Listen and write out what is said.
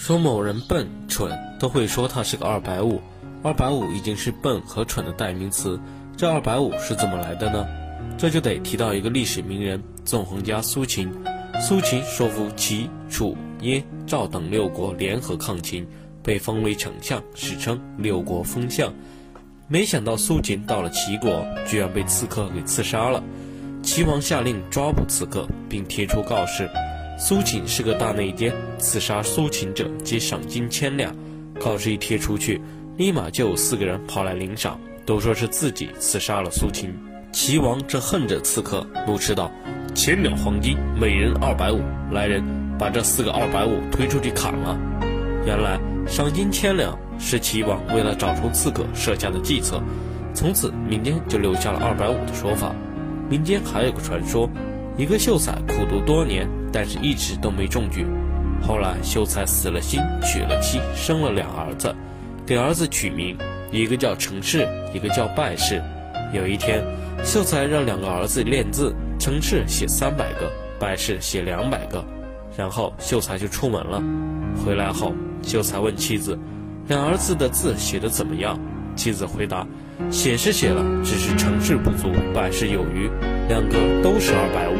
说某人笨、蠢，都会说他是个二百五。二百五已经是笨和蠢的代名词。这二百五是怎么来的呢？这就得提到一个历史名人——纵横家苏秦。苏秦说服齐、楚、燕、赵等六国联合抗秦，被封为丞相，史称六国封相。没想到苏秦到了齐国，居然被刺客给刺杀了。齐王下令抓捕刺客，并贴出告示。苏秦是个大内奸，刺杀苏秦者皆赏金千两。告示一贴出去，立马就有四个人跑来领赏，都说是自己刺杀了苏秦。齐王这恨着刺客，怒斥道：“千两黄金，每人二百五。来人，把这四个二百五推出去砍了。”原来赏金千两是齐王为了找出刺客设下的计策，从此民间就留下了二百五的说法。民间还有个传说，一个秀才苦读多年。但是一直都没中举。后来秀才死了心，娶了妻，生了两儿子，给儿子取名，一个叫成氏，一个叫败氏。有一天，秀才让两个儿子练字，成氏写三百个，败氏写两百个，然后秀才就出门了。回来后，秀才问妻子：“两儿子的字写得怎么样？”妻子回答：“写是写了，只是成氏不足，败氏有余，两个都是二百五。”